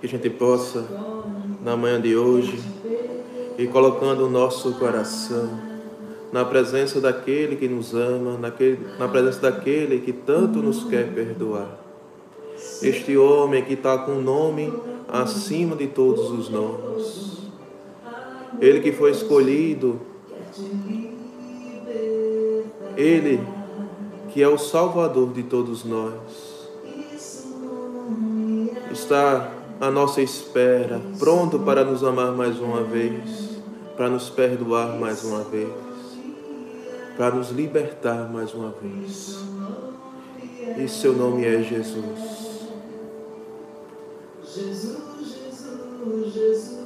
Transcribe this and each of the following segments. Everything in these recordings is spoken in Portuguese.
Que a gente possa, na manhã de hoje, ir colocando o nosso coração na presença daquele que nos ama, naquele, na presença daquele que tanto nos quer perdoar. Este homem que está com o nome acima de todos os nomes. Ele que foi escolhido, ele que é o Salvador de todos nós, está à nossa espera, pronto para nos amar mais uma vez, para nos perdoar mais uma vez, para nos libertar mais uma vez. E seu nome é Jesus. Jesus, Jesus, Jesus,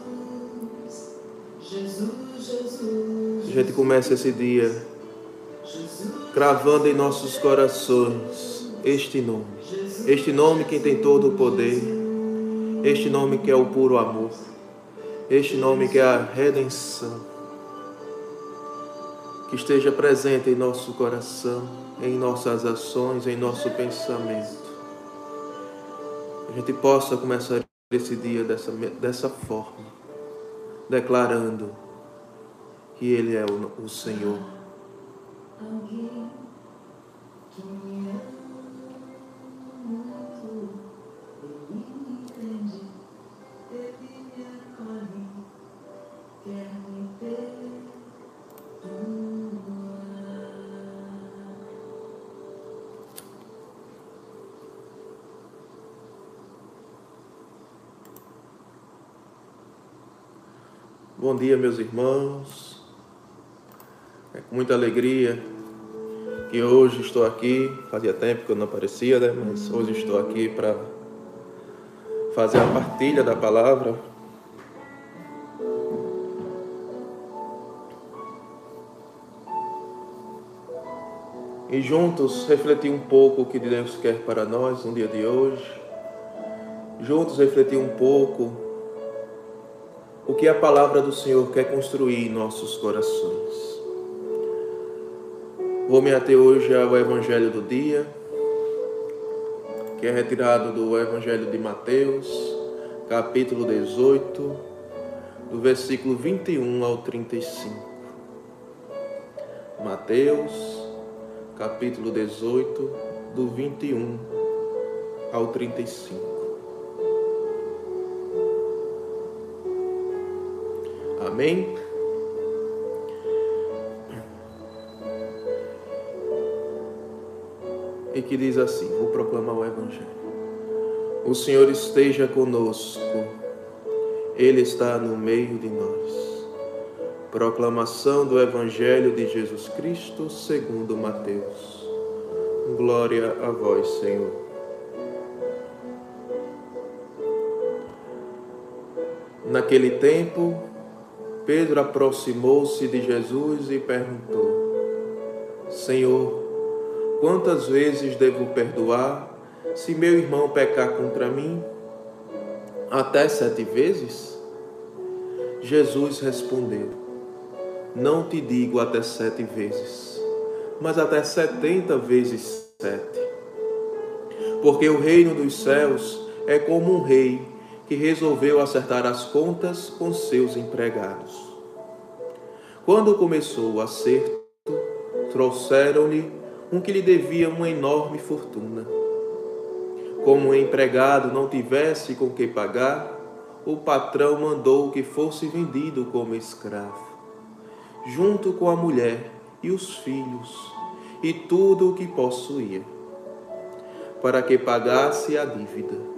Jesus, Jesus. A gente começa esse dia cravando em nossos corações este nome. Este nome que tem todo o poder. Este nome que é o puro amor. Este nome que é a redenção. Que esteja presente em nosso coração, em nossas ações, em nosso pensamento. A gente possa começar esse dia dessa, dessa forma, declarando que Ele é o, o Senhor alguém que me ama Bom dia, meus irmãos. É com muita alegria que hoje estou aqui. Fazia tempo que eu não aparecia, né? Mas hoje estou aqui para fazer a partilha da palavra. E juntos refletir um pouco o que Deus quer para nós no dia de hoje. Juntos refletir um pouco o que a palavra do Senhor quer construir em nossos corações. Vou me ater hoje ao Evangelho do dia, que é retirado do Evangelho de Mateus, capítulo 18, do versículo 21 ao 35. Mateus, capítulo 18, do 21 ao 35. Amém? e que diz assim: Vou proclamar o Evangelho. O Senhor esteja conosco, Ele está no meio de nós. Proclamação do Evangelho de Jesus Cristo segundo Mateus. Glória a vós, Senhor. Naquele tempo, Pedro aproximou-se de Jesus e perguntou: Senhor, Quantas vezes devo perdoar se meu irmão pecar contra mim? Até sete vezes? Jesus respondeu: Não te digo até sete vezes, mas até setenta vezes sete. Porque o reino dos céus é como um rei que resolveu acertar as contas com seus empregados. Quando começou o acerto, trouxeram-lhe um que lhe devia uma enorme fortuna. Como o empregado não tivesse com que pagar, o patrão mandou que fosse vendido como escravo, junto com a mulher e os filhos e tudo o que possuía, para que pagasse a dívida.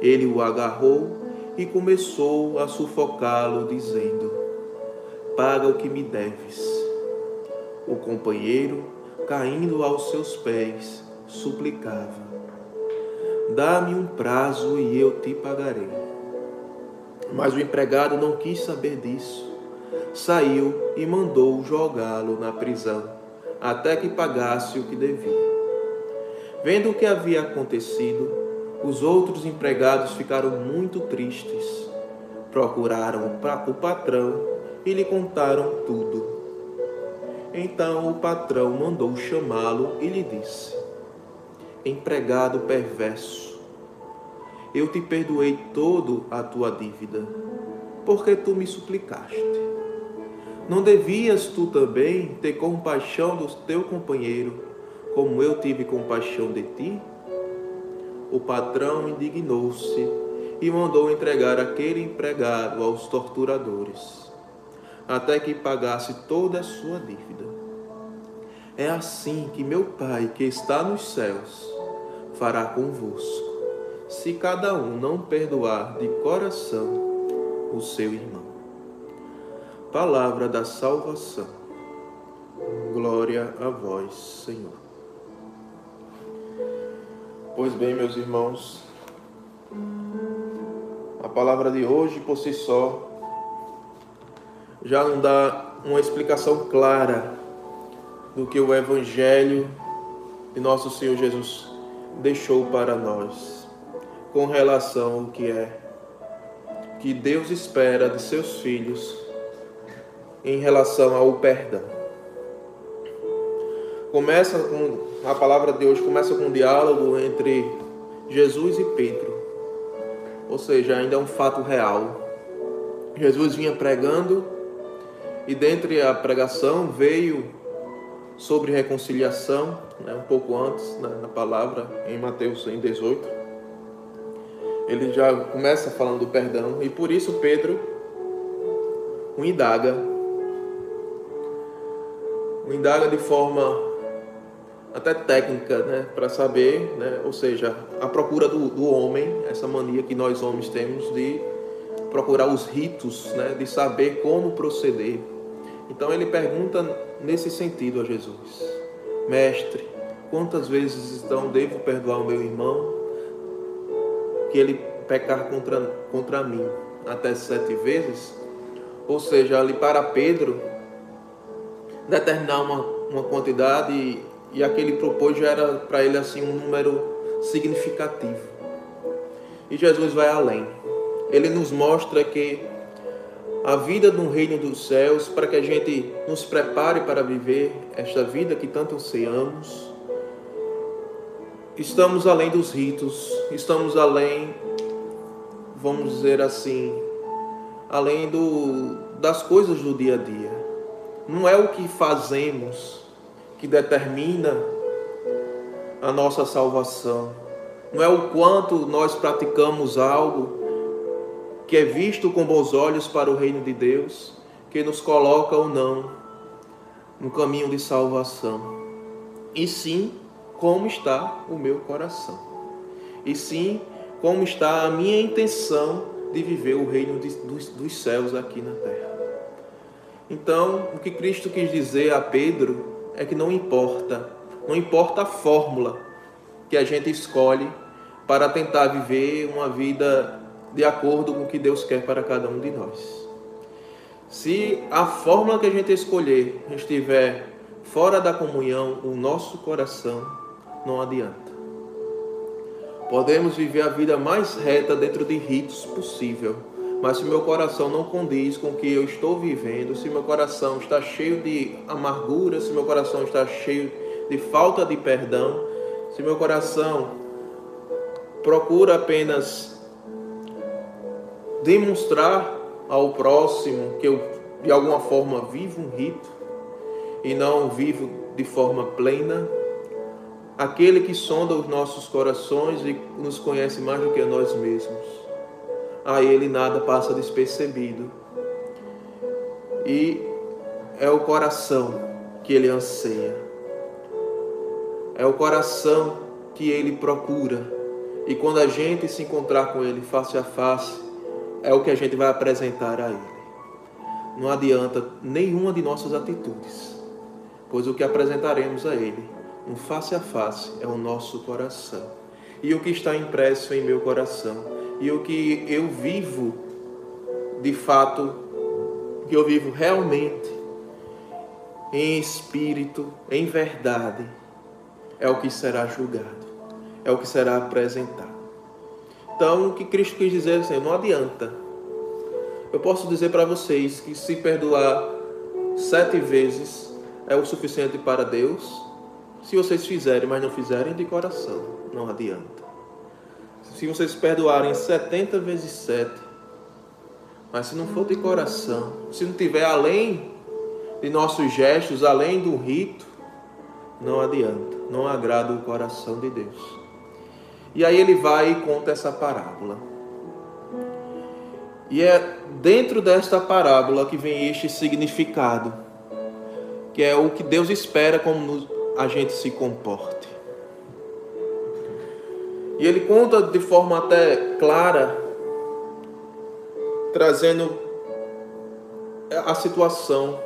Ele o agarrou e começou a sufocá-lo, dizendo: Paga o que me deves. O companheiro, caindo aos seus pés, suplicava: Dá-me um prazo e eu te pagarei. Mas o empregado não quis saber disso. Saiu e mandou jogá-lo na prisão, até que pagasse o que devia. Vendo o que havia acontecido, os outros empregados ficaram muito tristes. Procuraram o patrão e lhe contaram tudo. Então o patrão mandou chamá-lo e lhe disse: Empregado perverso, eu te perdoei todo a tua dívida, porque tu me suplicaste. Não devias tu também ter compaixão do teu companheiro, como eu tive compaixão de ti? O patrão indignou-se e mandou entregar aquele empregado aos torturadores até que pagasse toda a sua dívida. É assim que meu Pai, que está nos céus, fará convosco, se cada um não perdoar de coração o seu irmão. Palavra da salvação. Glória a vós, Senhor. Pois bem, meus irmãos, a palavra de hoje por si só já não dá uma explicação clara do que o Evangelho de nosso Senhor Jesus deixou para nós com relação ao que é que Deus espera de seus filhos em relação ao perdão. Começa com a palavra de hoje começa com um diálogo entre Jesus e Pedro. Ou seja, ainda é um fato real. Jesus vinha pregando e dentre a pregação veio sobre reconciliação, né, um pouco antes, né, na palavra, em Mateus 18. Ele já começa falando do perdão, e por isso Pedro o indaga. O indaga de forma até técnica, né, para saber, né, ou seja, a procura do, do homem, essa mania que nós homens temos de procurar os ritos, né, de saber como proceder então ele pergunta nesse sentido a Jesus: Mestre, quantas vezes então devo perdoar o meu irmão que ele pecar contra, contra mim? Até sete vezes? Ou seja, ali para Pedro, determinar uma, uma quantidade e, aquele propôs já era para ele assim um número significativo. E Jesus vai além. Ele nos mostra que a vida no reino dos céus, para que a gente nos prepare para viver esta vida que tanto ansiamos. Estamos além dos ritos, estamos além, vamos dizer assim, além do, das coisas do dia a dia. Não é o que fazemos que determina a nossa salvação. Não é o quanto nós praticamos algo que é visto com bons olhos para o reino de Deus, que nos coloca ou não no caminho de salvação. E sim, como está o meu coração. E sim, como está a minha intenção de viver o reino de, dos, dos céus aqui na terra. Então, o que Cristo quis dizer a Pedro é que não importa, não importa a fórmula que a gente escolhe para tentar viver uma vida de acordo com o que Deus quer para cada um de nós. Se a fórmula que a gente escolher estiver fora da comunhão, o nosso coração não adianta. Podemos viver a vida mais reta dentro de ritos possível, mas se meu coração não condiz com o que eu estou vivendo, se meu coração está cheio de amargura, se meu coração está cheio de falta de perdão, se meu coração procura apenas demonstrar ao próximo que eu de alguma forma vivo um rito e não vivo de forma plena, aquele que sonda os nossos corações e nos conhece mais do que nós mesmos. A ele nada passa despercebido. E é o coração que ele anseia. É o coração que ele procura. E quando a gente se encontrar com ele face a face, é o que a gente vai apresentar a Ele. Não adianta nenhuma de nossas atitudes, pois o que apresentaremos a Ele, um face a face, é o nosso coração. E o que está impresso em meu coração e o que eu vivo de fato, que eu vivo realmente em espírito, em verdade, é o que será julgado, é o que será apresentado. Então, o que Cristo quis dizer é assim, não adianta. Eu posso dizer para vocês que se perdoar sete vezes é o suficiente para Deus, se vocês fizerem, mas não fizerem de coração, não adianta. Se vocês perdoarem 70 vezes 7, mas se não for de coração, se não tiver além de nossos gestos, além do rito, não adianta, não agrada o coração de Deus. E aí ele vai e conta essa parábola. E é dentro desta parábola que vem este significado, que é o que Deus espera como a gente se comporte. E ele conta de forma até clara, trazendo a situação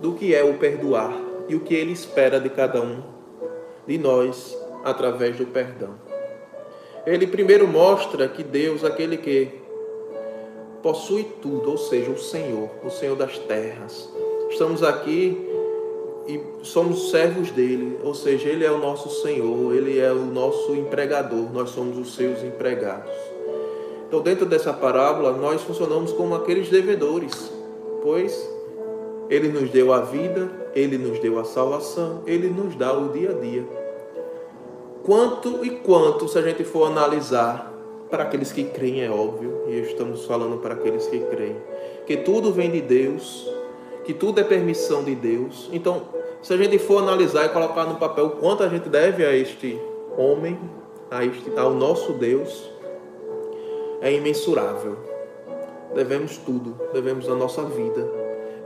do que é o perdoar e o que ele espera de cada um de nós através do perdão. Ele primeiro mostra que Deus, aquele que possui tudo, ou seja, o Senhor, o Senhor das terras. Estamos aqui e somos servos dele, ou seja, ele é o nosso Senhor, ele é o nosso empregador, nós somos os seus empregados. Então, dentro dessa parábola, nós funcionamos como aqueles devedores, pois ele nos deu a vida, ele nos deu a salvação, ele nos dá o dia a dia. Quanto e quanto, se a gente for analisar para aqueles que creem, é óbvio, e estamos falando para aqueles que creem, que tudo vem de Deus, que tudo é permissão de Deus. Então, se a gente for analisar e colocar no papel quanto a gente deve a este homem, a este, ao nosso Deus, é imensurável. Devemos tudo, devemos a nossa vida,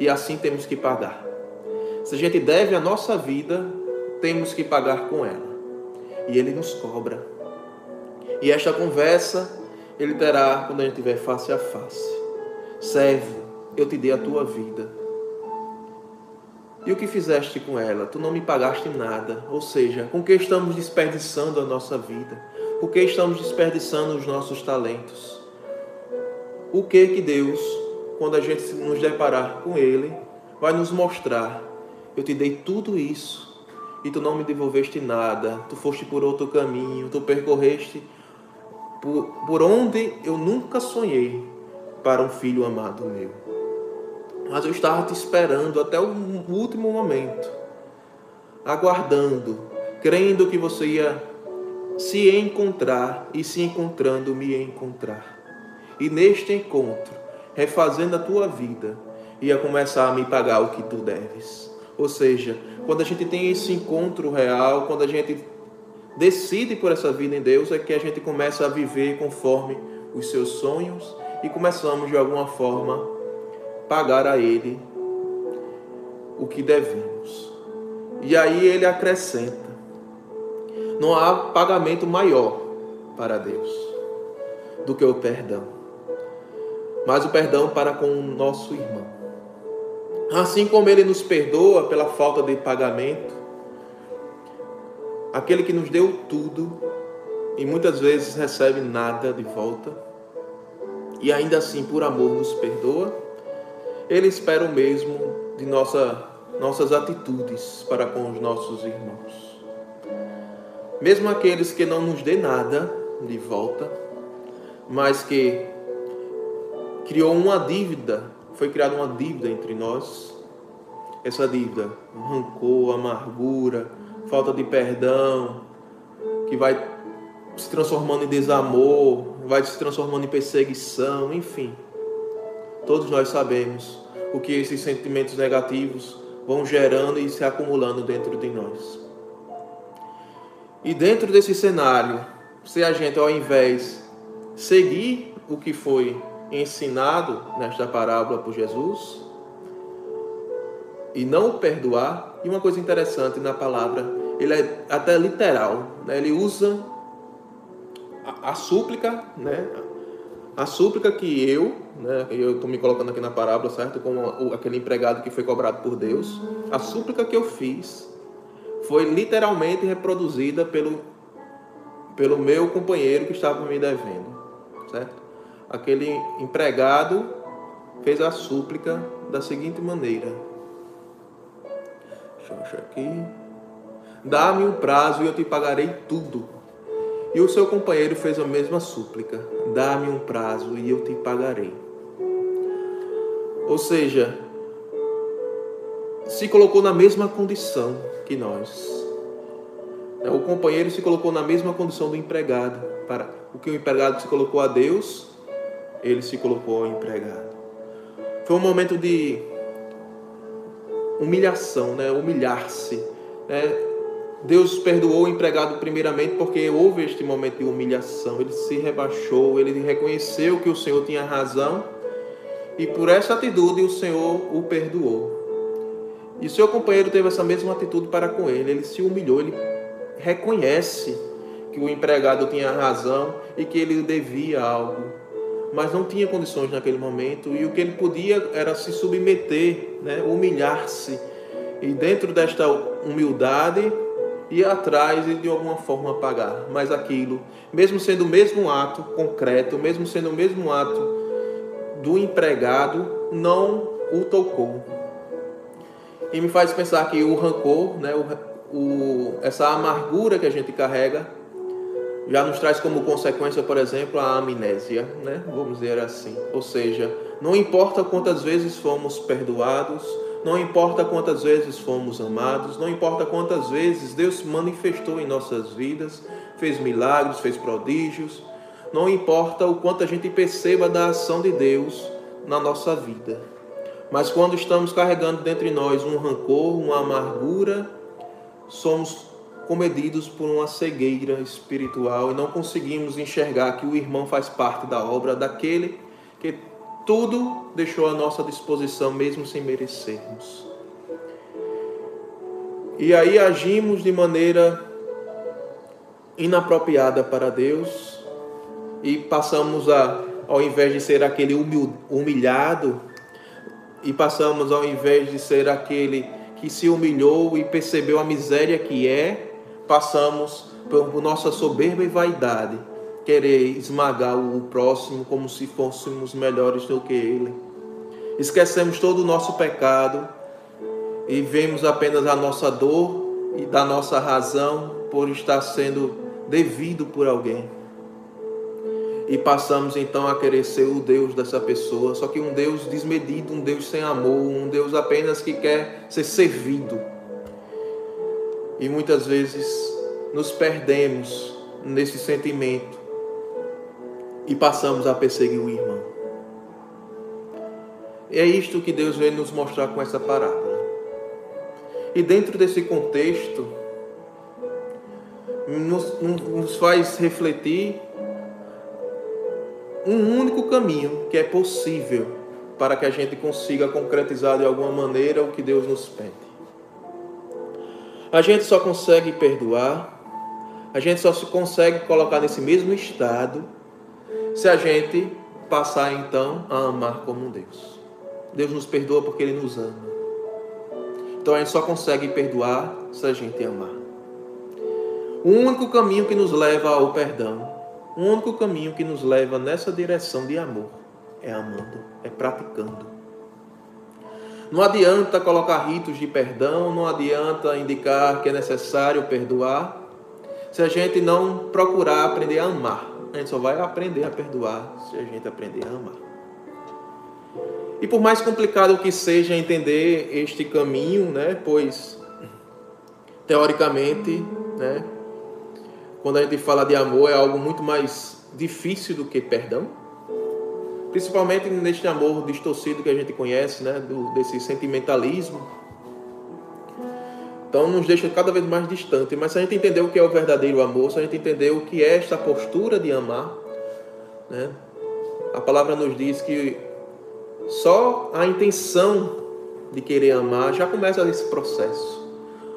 e assim temos que pagar. Se a gente deve a nossa vida, temos que pagar com ela. E ele nos cobra. E esta conversa ele terá quando a gente estiver face a face. Servo, eu te dei a tua vida. E o que fizeste com ela? Tu não me pagaste nada. Ou seja, com que estamos desperdiçando a nossa vida? Por que estamos desperdiçando os nossos talentos? O que que Deus, quando a gente nos deparar com Ele, vai nos mostrar? Eu te dei tudo isso e tu não me devolveste nada. Tu foste por outro caminho, tu percorreste por, por onde eu nunca sonhei para um filho amado meu. Mas eu estava te esperando até o último momento, aguardando, crendo que você ia se encontrar e se encontrando me encontrar. E neste encontro, refazendo a tua vida, ia começar a me pagar o que tu deves. Ou seja, quando a gente tem esse encontro real, quando a gente decide por essa vida em Deus é que a gente começa a viver conforme os seus sonhos e começamos de alguma forma pagar a Ele o que devemos. E aí ele acrescenta: não há pagamento maior para Deus do que o perdão, mas o perdão para com o nosso irmão. Assim como ele nos perdoa pela falta de pagamento, aquele que nos deu tudo e muitas vezes recebe nada de volta, e ainda assim por amor nos perdoa, ele espera o mesmo de nossa, nossas atitudes para com os nossos irmãos. Mesmo aqueles que não nos dê nada de volta, mas que criou uma dívida, foi criada uma dívida entre nós, essa dívida, rancor, amargura, falta de perdão, que vai se transformando em desamor, vai se transformando em perseguição, enfim. Todos nós sabemos o que esses sentimentos negativos vão gerando e se acumulando dentro de nós. E dentro desse cenário, se a gente ao invés seguir o que foi ensinado nesta parábola por Jesus e não perdoar, e uma coisa interessante na palavra ele é até literal, né? ele usa a, a súplica, né? A súplica que eu, né? eu estou me colocando aqui na parábola, certo? Como aquele empregado que foi cobrado por Deus, a súplica que eu fiz foi literalmente reproduzida pelo, pelo meu companheiro que estava me devendo, certo? Aquele empregado fez a súplica da seguinte maneira: Deixa eu achar aqui. Dá-me um prazo e eu te pagarei tudo. E o seu companheiro fez a mesma súplica: Dá-me um prazo e eu te pagarei. Ou seja, se colocou na mesma condição que nós. O companheiro se colocou na mesma condição do empregado. Para o que o empregado se colocou a Deus, ele se colocou ao empregado. Foi um momento de humilhação, né? humilhar-se. Né? Deus perdoou o empregado primeiramente porque houve este momento de humilhação. Ele se rebaixou, ele reconheceu que o Senhor tinha razão e por essa atitude o Senhor o perdoou. E seu companheiro teve essa mesma atitude para com ele. Ele se humilhou, ele reconhece que o empregado tinha razão e que ele devia algo, mas não tinha condições naquele momento e o que ele podia era se submeter, né, humilhar-se. E dentro desta humildade, ir atrás e de alguma forma pagar. Mas aquilo, mesmo sendo o mesmo ato concreto, mesmo sendo o mesmo ato do empregado, não o tocou. E me faz pensar que o rancor, né, o, o, essa amargura que a gente carrega, já nos traz como consequência, por exemplo, a amnésia, né? vamos dizer assim. Ou seja, não importa quantas vezes fomos perdoados, não importa quantas vezes fomos amados, não importa quantas vezes Deus manifestou em nossas vidas, fez milagres, fez prodígios, não importa o quanto a gente perceba da ação de Deus na nossa vida. Mas quando estamos carregando dentro de nós um rancor, uma amargura, somos comedidos por uma cegueira espiritual e não conseguimos enxergar que o irmão faz parte da obra daquele que tudo deixou à nossa disposição, mesmo sem merecermos. E aí agimos de maneira inapropriada para Deus e passamos a, ao invés de ser aquele humilhado, e passamos ao invés de ser aquele que se humilhou e percebeu a miséria que é, passamos por nossa soberba e vaidade querer esmagar o próximo como se fôssemos melhores do que ele. Esquecemos todo o nosso pecado e vemos apenas a nossa dor e da nossa razão por estar sendo devido por alguém. E passamos então a querer ser o Deus dessa pessoa, só que um Deus desmedido, um Deus sem amor, um Deus apenas que quer ser servido. E muitas vezes nos perdemos nesse sentimento e passamos a perseguir o irmão. É isto que Deus veio nos mostrar com essa parábola. E dentro desse contexto, nos, nos faz refletir um único caminho que é possível para que a gente consiga concretizar de alguma maneira o que Deus nos pede. A gente só consegue perdoar, a gente só se consegue colocar nesse mesmo estado se a gente passar então a amar como um Deus. Deus nos perdoa porque Ele nos ama. Então a gente só consegue perdoar se a gente amar. O único caminho que nos leva ao perdão, o único caminho que nos leva nessa direção de amor é amando, é praticando. Não adianta colocar ritos de perdão, não adianta indicar que é necessário perdoar, se a gente não procurar aprender a amar. A gente só vai aprender a perdoar se a gente aprender a amar. E por mais complicado que seja entender este caminho, né, pois teoricamente, né, quando a gente fala de amor é algo muito mais difícil do que perdão, principalmente neste amor distorcido que a gente conhece, né, do, desse sentimentalismo então nos deixa cada vez mais distante. Mas se a gente entender o que é o verdadeiro amor, se a gente entender o que é esta postura de amar, né? a palavra nos diz que só a intenção de querer amar já começa esse processo.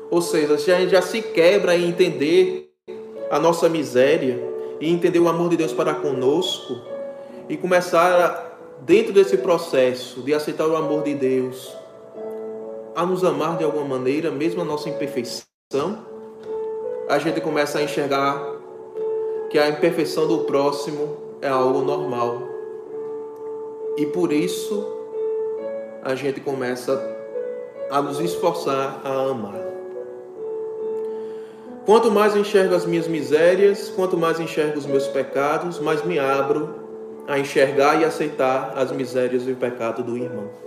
Ou seja, se a gente já se quebra em entender a nossa miséria e entender o amor de Deus para conosco e começar dentro desse processo de aceitar o amor de Deus, a nos amar de alguma maneira, mesmo a nossa imperfeição, a gente começa a enxergar que a imperfeição do próximo é algo normal. E por isso a gente começa a nos esforçar a amar. Quanto mais enxergo as minhas misérias, quanto mais enxergo os meus pecados, mais me abro a enxergar e aceitar as misérias e o pecado do irmão.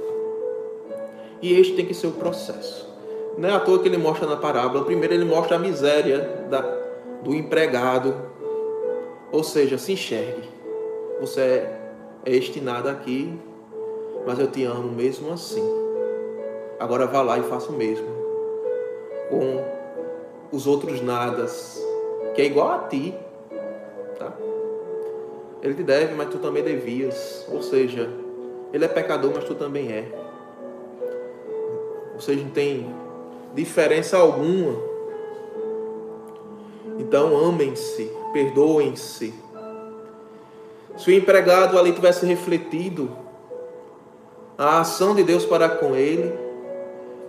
E este tem que ser o processo. Não é à toa que ele mostra na parábola. Primeiro ele mostra a miséria da, do empregado. Ou seja, se enxergue. Você é, é destinado aqui, mas eu te amo mesmo assim. Agora vá lá e faça o mesmo. Com os outros nadas, que é igual a ti. Tá? Ele te deve, mas tu também devias. Ou seja, ele é pecador, mas tu também é. Ou seja, não tem diferença alguma. Então amem-se, perdoem-se. Se o empregado ali tivesse refletido a ação de Deus para com ele,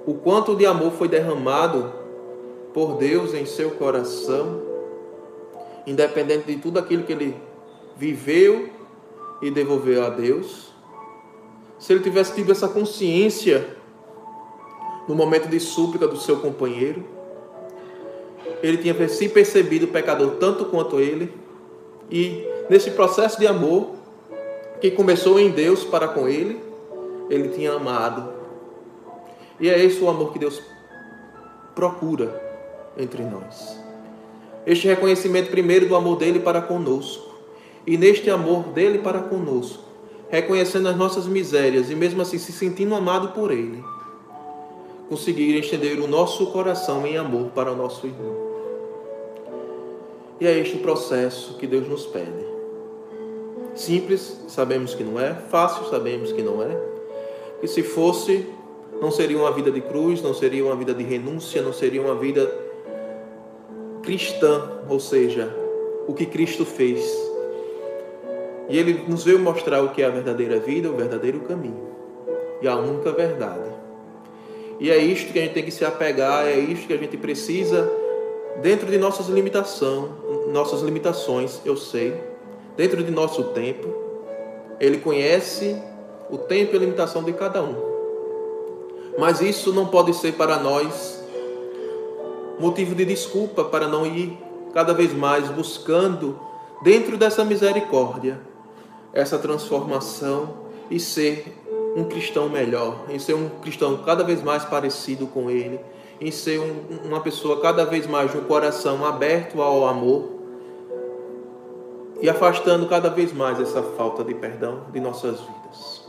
o quanto de amor foi derramado por Deus em seu coração, independente de tudo aquilo que ele viveu e devolveu a Deus, se ele tivesse tido essa consciência no momento de súplica do seu companheiro. Ele tinha se percebido pecador tanto quanto ele, e nesse processo de amor, que começou em Deus para com ele, ele tinha amado. E é esse o amor que Deus procura entre nós. Este reconhecimento primeiro do amor dele para conosco, e neste amor dele para conosco, reconhecendo as nossas misérias e mesmo assim se sentindo amado por ele conseguir estender o nosso coração em amor para o nosso irmão. E é este o processo que Deus nos pede. Simples, sabemos que não é. Fácil, sabemos que não é. Que se fosse, não seria uma vida de cruz, não seria uma vida de renúncia, não seria uma vida cristã, ou seja, o que Cristo fez. E ele nos veio mostrar o que é a verdadeira vida, o verdadeiro caminho e a única verdade. E é isto que a gente tem que se apegar, é isto que a gente precisa, dentro de nossas limitações, nossas limitações, eu sei, dentro de nosso tempo. Ele conhece o tempo e a limitação de cada um. Mas isso não pode ser para nós motivo de desculpa para não ir cada vez mais buscando, dentro dessa misericórdia, essa transformação e ser um cristão melhor, em ser um cristão cada vez mais parecido com Ele, em ser um, uma pessoa cada vez mais de um coração aberto ao amor e afastando cada vez mais essa falta de perdão de nossas vidas.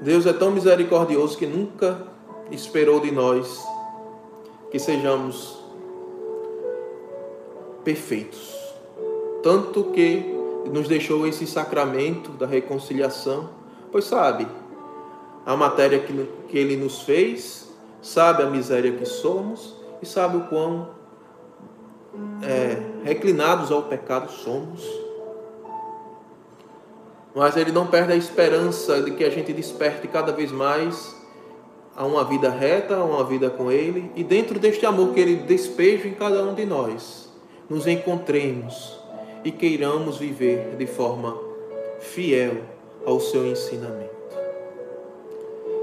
Deus é tão misericordioso que nunca esperou de nós que sejamos perfeitos. Tanto que nos deixou esse sacramento da reconciliação, pois sabe a matéria que, que ele nos fez, sabe a miséria que somos e sabe o quão é, reclinados ao pecado somos. Mas ele não perde a esperança de que a gente desperte cada vez mais a uma vida reta, a uma vida com Ele, e dentro deste amor que Ele despeja em cada um de nós, nos encontremos e queiramos viver de forma fiel ao seu ensinamento.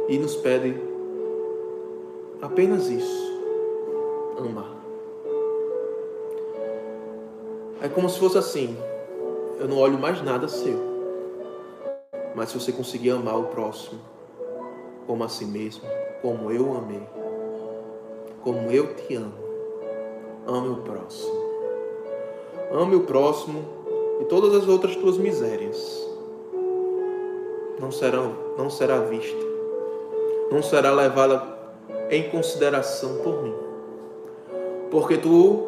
E nos pede apenas isso: amar. É como se fosse assim: eu não olho mais nada seu, mas se você conseguir amar o próximo como a si mesmo, como eu amei, como eu te amo, ame o próximo. Ame o próximo e todas as outras tuas misérias não serão, não será vista, não será levada em consideração por mim, porque tu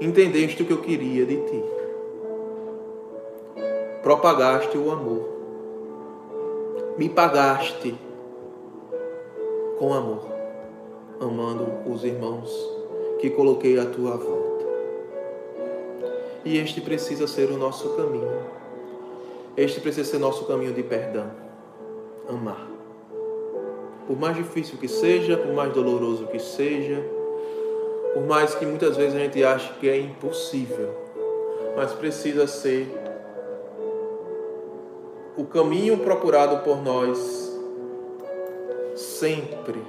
entendeste o que eu queria de ti, propagaste o amor, me pagaste com amor, amando os irmãos que coloquei à tua volta. E este precisa ser o nosso caminho. Este precisa ser nosso caminho de perdão. Amar. Por mais difícil que seja, por mais doloroso que seja, Por mais que muitas vezes a gente ache que é impossível, mas precisa ser o caminho procurado por nós sempre.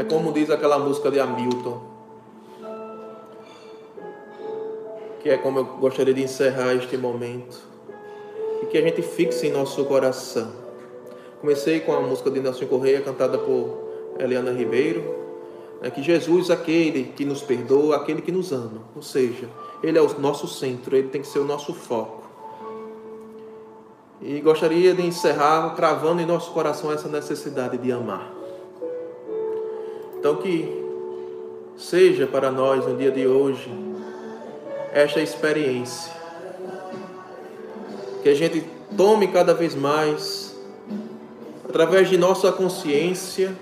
É como diz aquela música de Hamilton, que é como eu gostaria de encerrar este momento, e que a gente fixe em nosso coração. Comecei com a música de Nelson Correia, cantada por Eliana Ribeiro, é que Jesus, aquele que nos perdoa, aquele que nos ama, ou seja, Ele é o nosso centro, Ele tem que ser o nosso foco. E gostaria de encerrar cravando em nosso coração essa necessidade de amar. Então, que seja para nós no dia de hoje esta experiência, que a gente tome cada vez mais, através de nossa consciência,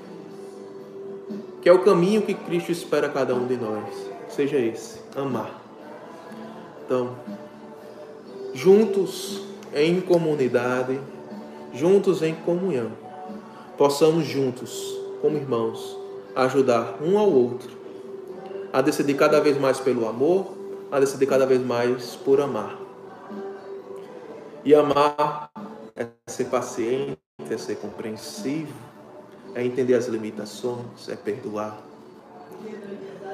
que é o caminho que Cristo espera cada um de nós. Seja esse, amar. Então, juntos em comunidade, juntos em comunhão, possamos juntos, como irmãos, ajudar um ao outro a decidir cada vez mais pelo amor, a decidir cada vez mais por amar. E amar é ser paciente, é ser compreensivo, é entender as limitações, é perdoar.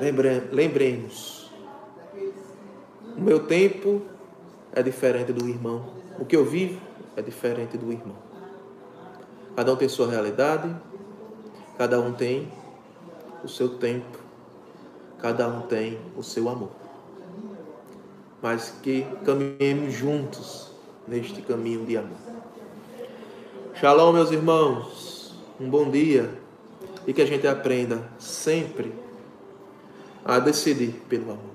Lembre, lembremos, o meu tempo é diferente do irmão. O que eu vivo é diferente do irmão. Cada um tem sua realidade, cada um tem o seu tempo, cada um tem o seu amor. Mas que caminhemos juntos neste caminho de amor. Shalom, meus irmãos um bom dia e que a gente aprenda sempre a decidir pelo amor.